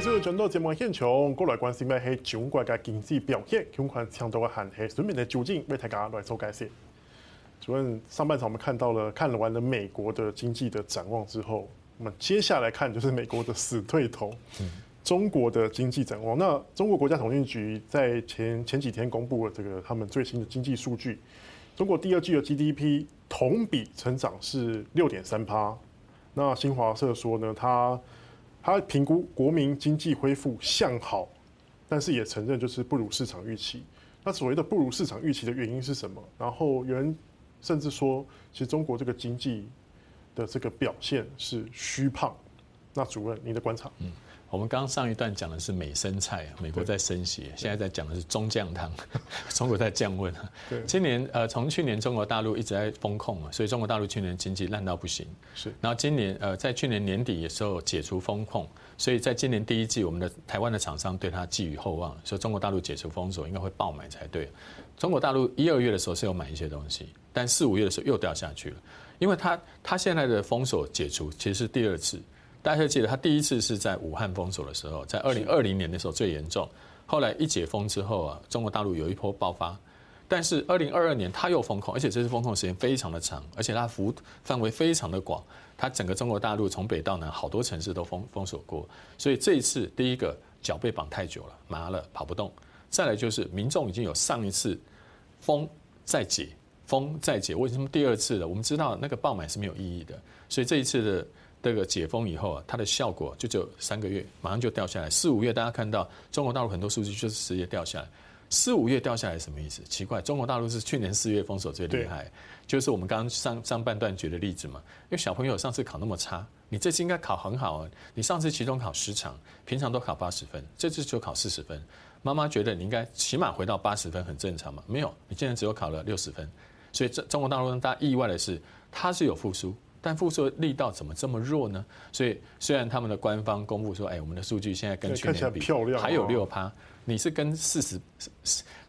其实转到节目现场，过来关心的是中国的经济表现，相关强度的限系全面的究竟，为大家来做解释。主任，上半场我们看到了，看完了美国的经济的展望之后，我们接下来看就是美国的死对头，中国的经济展望。那中国国家统计局在前前几天公布了这个他们最新的经济数据，中国第二季的 GDP 同比成长是六点三趴。那新华社说呢，他他评估国民经济恢复向好，但是也承认就是不如市场预期。那所谓的不如市场预期的原因是什么？然后有人甚至说，其实中国这个经济的这个表现是虚胖。那主任，您的观察？我们刚刚上一段讲的是美生菜，美国在升息，现在在讲的是中降汤，中国在降温。对，今年呃，从去年中国大陆一直在封控嘛，所以中国大陆去年经济烂到不行。是，然后今年呃，在去年年底的时候解除封控，所以在今年第一季，我们的台湾的厂商对它寄予厚望，所以中国大陆解除封锁应该会爆买才对。中国大陆一二月的时候是有买一些东西，但四五月的时候又掉下去了，因为它它现在的封锁解除其实是第二次。大家记得，他第一次是在武汉封锁的时候，在二零二零年的时候最严重。后来一解封之后啊，中国大陆有一波爆发。但是二零二二年他又封控，而且这次封控时间非常的长，而且它幅范围非常的广。它整个中国大陆从北到南好多城市都封封锁过。所以这一次，第一个脚被绑太久了，麻了，跑不动。再来就是民众已经有上一次封再解，封再解，为什么第二次了？我们知道那个爆买是没有意义的，所以这一次的。这个解封以后啊，它的效果就只有三个月，马上就掉下来。四五月大家看到中国大陆很多数据就是直接掉下来。四五月掉下来什么意思？奇怪，中国大陆是去年四月封锁最厉害，就是我们刚刚上上半段举的例子嘛。因为小朋友上次考那么差，你这次应该考很好啊。你上次期中考十场，平常都考八十分，这次就考四十分。妈妈觉得你应该起码回到八十分很正常嘛？没有，你现在只有考了六十分。所以中中国大陆让大家意外的是，它是有复苏。但复苏力道怎么这么弱呢？所以虽然他们的官方公布说，哎，我们的数据现在跟去年比还有六趴，你是跟四十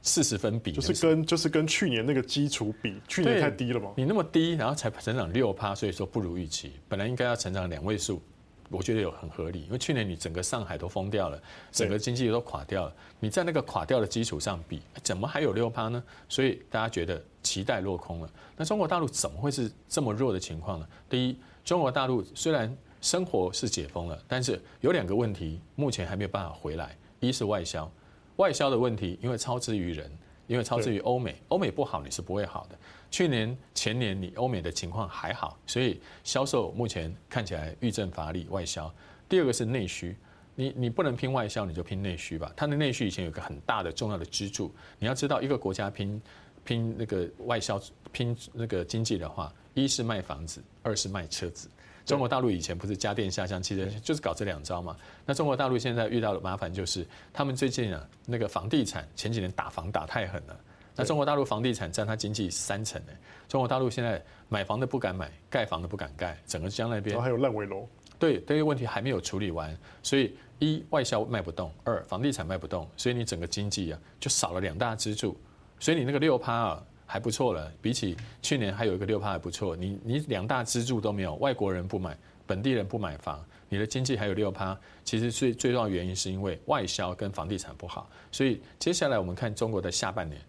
四十分比，就是跟就是跟去年那个基础比，去年太低了嘛？你那么低，然后才成长六趴，所以说不如预期，本来应该要成长两位数。我觉得有很合理，因为去年你整个上海都封掉了，整个经济都垮掉了。你在那个垮掉的基础上比，怎么还有六趴呢？所以大家觉得期待落空了。那中国大陆怎么会是这么弱的情况呢？第一，中国大陆虽然生活是解封了，但是有两个问题目前还没有办法回来。一是外销，外销的问题，因为超支于人。因为超之于欧美，欧美不好你是不会好的。去年前年你欧美的情况还好，所以销售目前看起来遇阵乏力。外销，第二个是内需，你你不能拼外销，你就拼内需吧。它的内需以前有个很大的重要的支柱，你要知道一个国家拼拼那个外销拼那个经济的话，一是卖房子，二是卖车子。中国大陆以前不是家电下乡，其实就是搞这两招嘛。那中国大陆现在遇到的麻烦就是，他们最近啊，那个房地产前几年打房打太狠了。那中国大陆房地产占它经济三成呢。中国大陆现在买房的不敢买，盖房的不敢盖，整个江那边。还有烂尾楼。对，这个问题还没有处理完，所以一外销卖不动，二房地产卖不动，所以你整个经济啊就少了两大支柱，所以你那个六趴啊。还不错了，比起去年还有一个六趴还不错。你你两大支柱都没有，外国人不买，本地人不买房，你的经济还有六趴。其实最最重要原因是因为外销跟房地产不好。所以接下来我们看中国的下半年。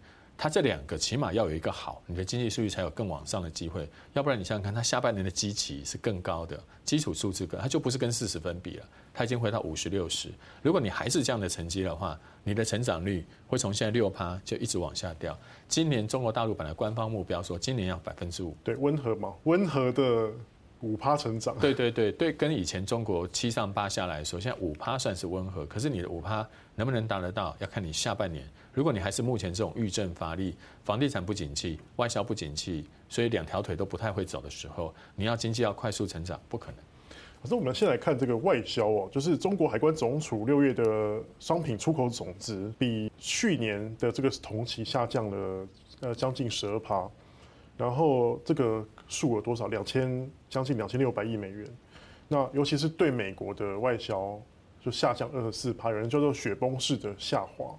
它这两个起码要有一个好，你的经济数据才有更往上的机会。要不然你想想看，它下半年的基期是更高的，基础数字跟，它就不是跟四十分比了，它已经回到五十六十。如果你还是这样的成绩的话，你的成长率会从现在六趴就一直往下掉。今年中国大陆本来官方目标说今年要百分之五，对，温和嘛，温和的。五趴成长，对对对对，跟以前中国七上八下来说，现在五趴算是温和。可是你的五趴能不能达得到，要看你下半年。如果你还是目前这种遇阵乏力，房地产不景气，外销不景气，所以两条腿都不太会走的时候，你要经济要快速成长，不可能。可是我们先来看这个外销哦，就是中国海关总署六月的商品出口总值比去年的这个同期下降了呃将近十二趴。然后这个数额多少？两千将近两千六百亿美元。那尤其是对美国的外销就下降二十四趴，有人叫做雪崩式的下滑。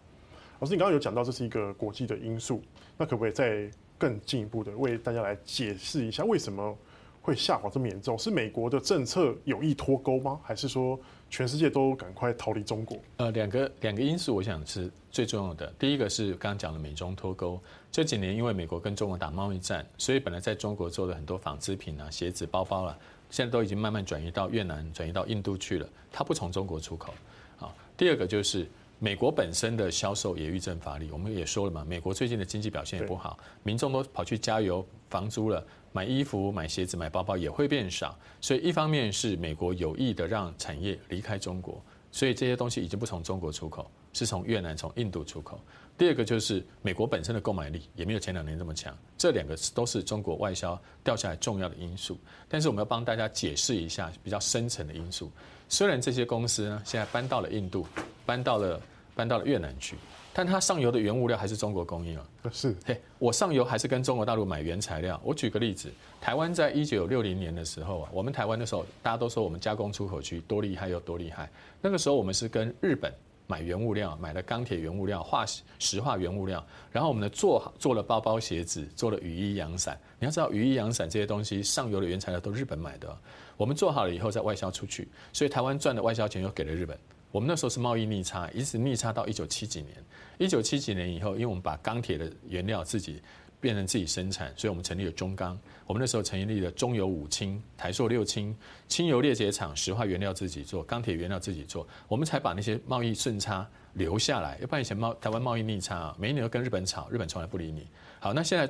老师，你刚刚有讲到这是一个国际的因素，那可不可以再更进一步的为大家来解释一下，为什么会下滑这么严重？是美国的政策有意脱钩吗？还是说全世界都赶快逃离中国？呃，两个两个因素，我想是最重要的。第一个是刚刚讲的美中脱钩。这几年因为美国跟中国打贸易战，所以本来在中国做的很多纺织品啊、鞋子、包包啊，现在都已经慢慢转移到越南、转移到印度去了。它不从中国出口。啊，第二个就是。美国本身的销售也遇正乏力，我们也说了嘛，美国最近的经济表现也不好，民众都跑去加油、房租了，买衣服、买鞋子、买包包也会变少，所以一方面是美国有意的让产业离开中国，所以这些东西已经不从中国出口，是从越南、从印度出口。第二个就是美国本身的购买力也没有前两年这么强，这两个都是中国外销掉下来重要的因素。但是我们要帮大家解释一下比较深层的因素，虽然这些公司呢现在搬到了印度，搬到了。搬到了越南去，但它上游的原物料还是中国供应啊。是，嘿，我上游还是跟中国大陆买原材料。我举个例子，台湾在一九六零年的时候啊，我们台湾的时候，大家都说我们加工出口区多厉害又多厉害。那个时候我们是跟日本买原物料，买了钢铁原物料、化石化原物料，然后我们呢做好做了包包、鞋子，做了雨衣、阳伞。你要知道，雨衣、阳伞这些东西上游的原材料都日本买的，我们做好了以后再外销出去，所以台湾赚的外销钱又给了日本。我们那时候是贸易逆差，一直逆差到一九七几年。一九七几年以后，因为我们把钢铁的原料自己变成自己生产，所以我们成立了中钢。我们那时候成立了中油五轻、台塑六轻、轻油裂解厂，石化原料自己做，钢铁原料自己做，我们才把那些贸易顺差留下来。要不然以前贸台湾贸易逆差，每一年都跟日本吵，日本从来不理你。好，那现在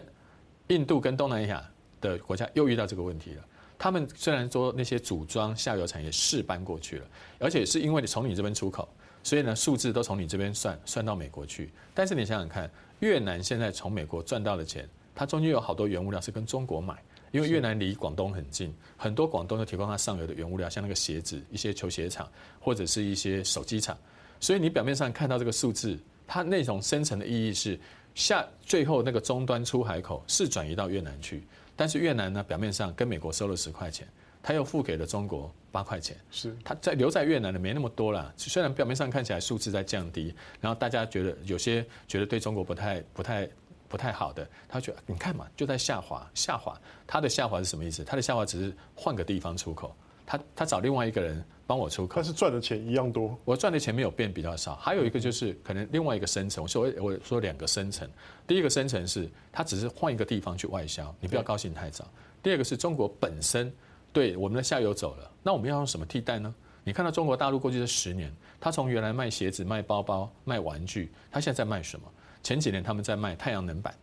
印度跟东南亚的国家又遇到这个问题了。他们虽然说那些组装下游产业是搬过去了，而且是因为你从你这边出口，所以呢数字都从你这边算算到美国去。但是你想想看，越南现在从美国赚到的钱，它中间有好多原物料是跟中国买，因为越南离广东很近，很多广东都提供它上游的原物料，像那个鞋子、一些球鞋厂或者是一些手机厂。所以你表面上看到这个数字，它那种深层的意义是下最后那个终端出海口是转移到越南去。但是越南呢，表面上跟美国收了十块钱，他又付给了中国八块钱，是他在留在越南的没那么多了。虽然表面上看起来数字在降低，然后大家觉得有些觉得对中国不太不太不太好的，他觉得你看嘛，就在下滑下滑。他的下滑是什么意思？他的下滑只是换个地方出口。他他找另外一个人帮我出口，但是赚的钱一样多。我赚的钱没有变比较少，还有一个就是可能另外一个深层。我说我说两个深层，第一个深层是他只是换一个地方去外销，你不要高兴太早。第二个是中国本身对我们的下游走了，那我们要用什么替代呢？你看到中国大陆过去这十年，他从原来卖鞋子、卖包包、卖玩具，他现在在卖什么？前几年他们在卖太阳能板、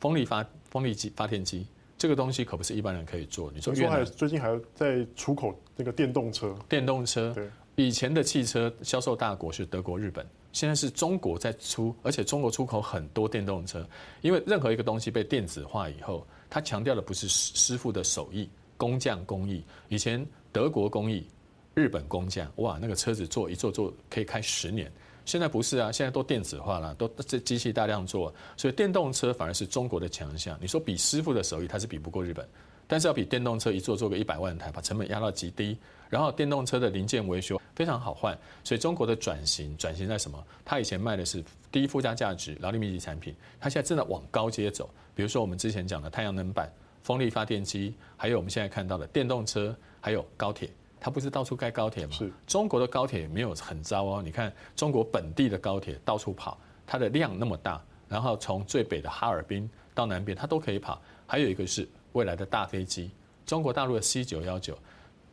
风力发风力机发电机。这个东西可不是一般人可以做。你说，最近还在出口那个电动车？电动车，对，以前的汽车销售大国是德国、日本，现在是中国在出，而且中国出口很多电动车。因为任何一个东西被电子化以后，它强调的不是师傅的手艺、工匠工艺。以前德国工艺、日本工匠，哇，那个车子做一做做可以开十年。现在不是啊，现在都电子化了，都这机器大量做，所以电动车反而是中国的强项。你说比师傅的手艺，它是比不过日本，但是要比电动车一做做个一百万台，把成本压到极低，然后电动车的零件维修非常好换，所以中国的转型转型在什么？它以前卖的是低附加价值、劳力密集产品，它现在正在往高阶走。比如说我们之前讲的太阳能板、风力发电机，还有我们现在看到的电动车，还有高铁。它不是到处盖高铁吗？是。中国的高铁没有很糟哦。你看中国本地的高铁到处跑，它的量那么大，然后从最北的哈尔滨到南边，它都可以跑。还有一个是未来的大飞机，中国大陆的 C 九幺九，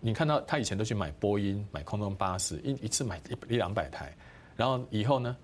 你看到他以前都去买波音、买空中巴士，一一次买一一两百台，然后以后呢，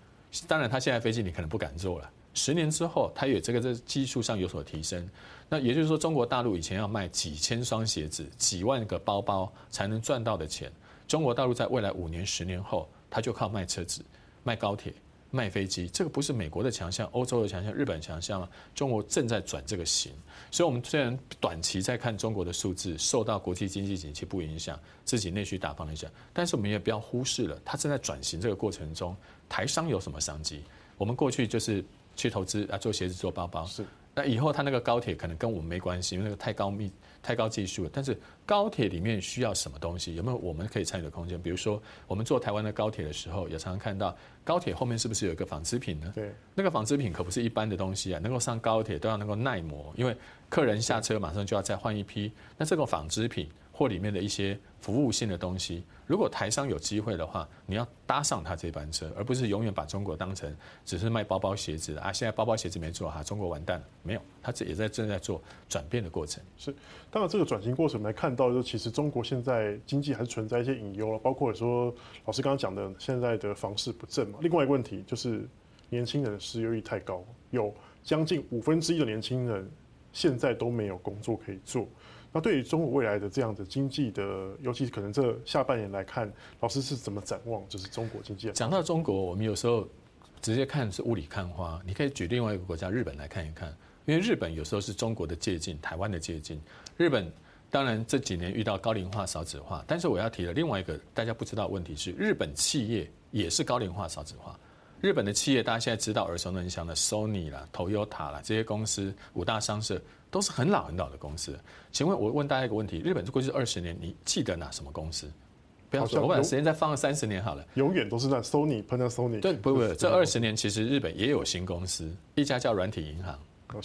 当然他现在飞机你可能不敢坐了。十年之后，它有这个在技术上有所提升。那也就是说，中国大陆以前要卖几千双鞋子、几万个包包才能赚到的钱，中国大陆在未来五年、十年后，它就靠卖车子、卖高铁、卖飞机。这个不是美国的强项、欧洲的强项、日本强项吗？中国正在转这个型。所以，我们虽然短期在看中国的数字，受到国际经济景气不影响，自己内需打放了一下，但是我们也不要忽视了，它正在转型这个过程中，台商有什么商机？我们过去就是。去投资啊，做鞋子、做包包。是，那以后它那个高铁可能跟我们没关系，因为那个太高密、太高技术了。但是高铁里面需要什么东西？有没有我们可以参与的空间？比如说，我们坐台湾的高铁的时候，也常常看到高铁后面是不是有一个纺织品呢？对，那个纺织品可不是一般的东西啊，能够上高铁都要能够耐磨，因为客人下车马上就要再换一批。那这个纺织品。或里面的一些服务性的东西，如果台商有机会的话，你要搭上他这班车，而不是永远把中国当成只是卖包包鞋子的啊。现在包包鞋子没做哈，中国完蛋了。没有，他这也在正在做转变的过程。是，当然这个转型过程，我们来看到，就其实中国现在经济还是存在一些隐忧了，包括说老师刚刚讲的现在的房市不振嘛。另外一个问题就是年轻人失业率太高，有将近五分之一的年轻人现在都没有工作可以做。那对于中国未来的这样的经济的，尤其可能这下半年来看，老师是怎么展望？就是中国经济。讲到中国，我们有时候直接看是雾里看花。你可以举另外一个国家日本来看一看，因为日本有时候是中国的借鉴，台湾的借鉴。日本当然这几年遇到高龄化、少子化，但是我要提的另外一个大家不知道的问题是，日本企业也是高龄化、少子化。日本的企业大家现在知道耳熟能详的 Sony 啦、Toyota 啦这些公司，五大商社。都是很老很老的公司，请问我问大家一个问题：日本过去二十年，你记得哪什么公司？不要说，我把时间再放个三十年好了。永远都是那 Sony、Panasonic。对，不不，不，这二十年其实日本也有新公司，一家叫软体银行，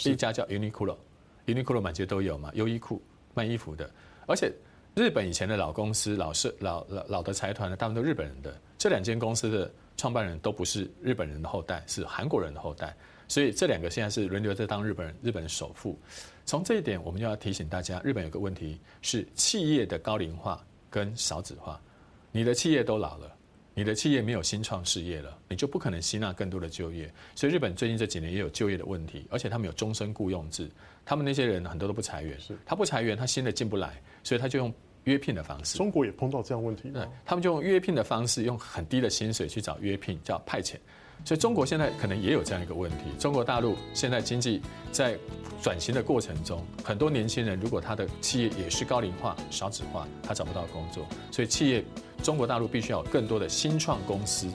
一家叫 Uniqlo，Uniqlo 满街都有嘛，优衣库卖衣服的。而且日本以前的老公司、老社、老老老的财团呢，大部分都日本人的。这两间公司的创办人都不是日本人的后代，是韩国人的后代。所以这两个现在是轮流在当日本人，日本的首富。从这一点，我们就要提醒大家，日本有个问题是企业的高龄化跟少子化。你的企业都老了，你的企业没有新创事业了，你就不可能吸纳更多的就业。所以日本最近这几年也有就业的问题，而且他们有终身雇佣制，他们那些人很多都不裁员，他不裁员，他新的进不来，所以他就用约聘的方式。中国也碰到这样问题，对，他们就用约聘的方式，用很低的薪水去找约聘，叫派遣。所以中国现在可能也有这样一个问题。中国大陆现在经济在转型的过程中，很多年轻人如果他的企业也是高龄化、少子化，他找不到工作。所以企业中国大陆必须要有更多的新创公司